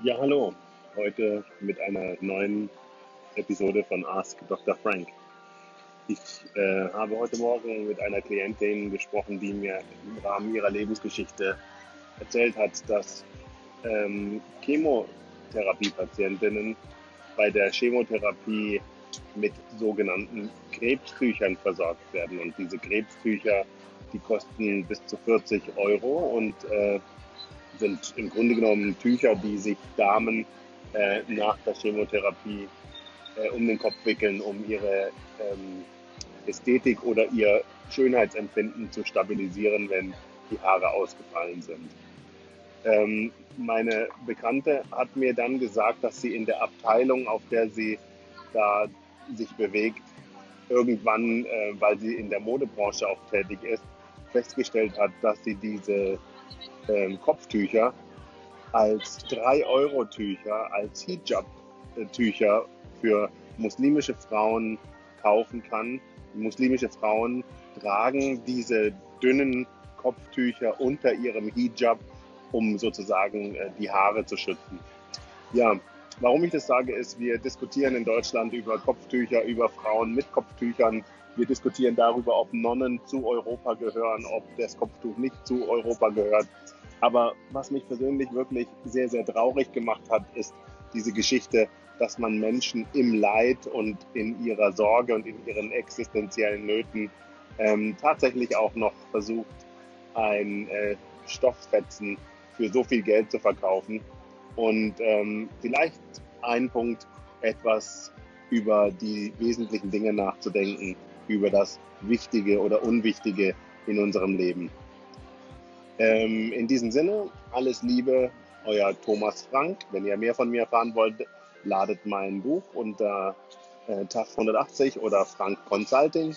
Ja, hallo. Heute mit einer neuen Episode von Ask Dr. Frank. Ich äh, habe heute Morgen mit einer Klientin gesprochen, die mir im Rahmen ihrer Lebensgeschichte erzählt hat, dass ähm, Chemotherapiepatientinnen bei der Chemotherapie mit sogenannten Krebstüchern versorgt werden. Und diese Krebstücher, die kosten bis zu 40 Euro und äh, sind im Grunde genommen Tücher, die sich Damen äh, nach der Chemotherapie äh, um den Kopf wickeln, um ihre ähm, Ästhetik oder ihr Schönheitsempfinden zu stabilisieren, wenn die Haare ausgefallen sind. Ähm, meine Bekannte hat mir dann gesagt, dass sie in der Abteilung, auf der sie da sich bewegt, irgendwann, äh, weil sie in der Modebranche auch tätig ist, festgestellt hat, dass sie diese ähm, Kopftücher als 3-Euro-Tücher, als Hijab-Tücher für muslimische Frauen kaufen kann. Muslimische Frauen tragen diese dünnen Kopftücher unter ihrem Hijab, um sozusagen äh, die Haare zu schützen. Ja, warum ich das sage, ist, wir diskutieren in Deutschland über Kopftücher, über Frauen mit Kopftüchern. Wir diskutieren darüber, ob Nonnen zu Europa gehören, ob das Kopftuch nicht zu Europa gehört. Aber was mich persönlich wirklich sehr, sehr traurig gemacht hat, ist diese Geschichte, dass man Menschen im Leid und in ihrer Sorge und in ihren existenziellen Nöten ähm, tatsächlich auch noch versucht, ein äh, Stofffetzen für so viel Geld zu verkaufen. Und ähm, vielleicht ein Punkt, etwas über die wesentlichen Dinge nachzudenken, über das Wichtige oder Unwichtige in unserem Leben. Ähm, in diesem Sinne, alles Liebe, euer Thomas Frank. Wenn ihr mehr von mir erfahren wollt, ladet mein Buch unter äh, TAF 180 oder Frank Consulting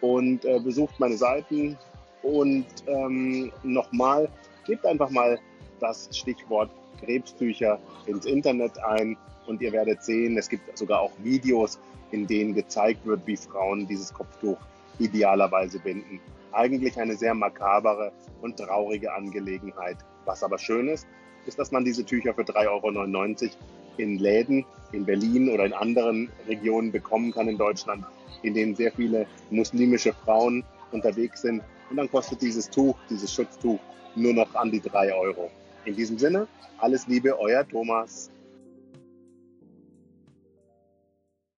und äh, besucht meine Seiten. Und ähm, nochmal, gebt einfach mal das Stichwort Krebstücher ins Internet ein und ihr werdet sehen, es gibt sogar auch Videos, in denen gezeigt wird, wie Frauen dieses Kopftuch idealerweise binden. Eigentlich eine sehr makabere und traurige Angelegenheit. Was aber schön ist, ist, dass man diese Tücher für 3,99 Euro in Läden in Berlin oder in anderen Regionen bekommen kann in Deutschland, in denen sehr viele muslimische Frauen unterwegs sind. Und dann kostet dieses Tuch, dieses Schutztuch nur noch an die 3 Euro. In diesem Sinne, alles Liebe, euer Thomas.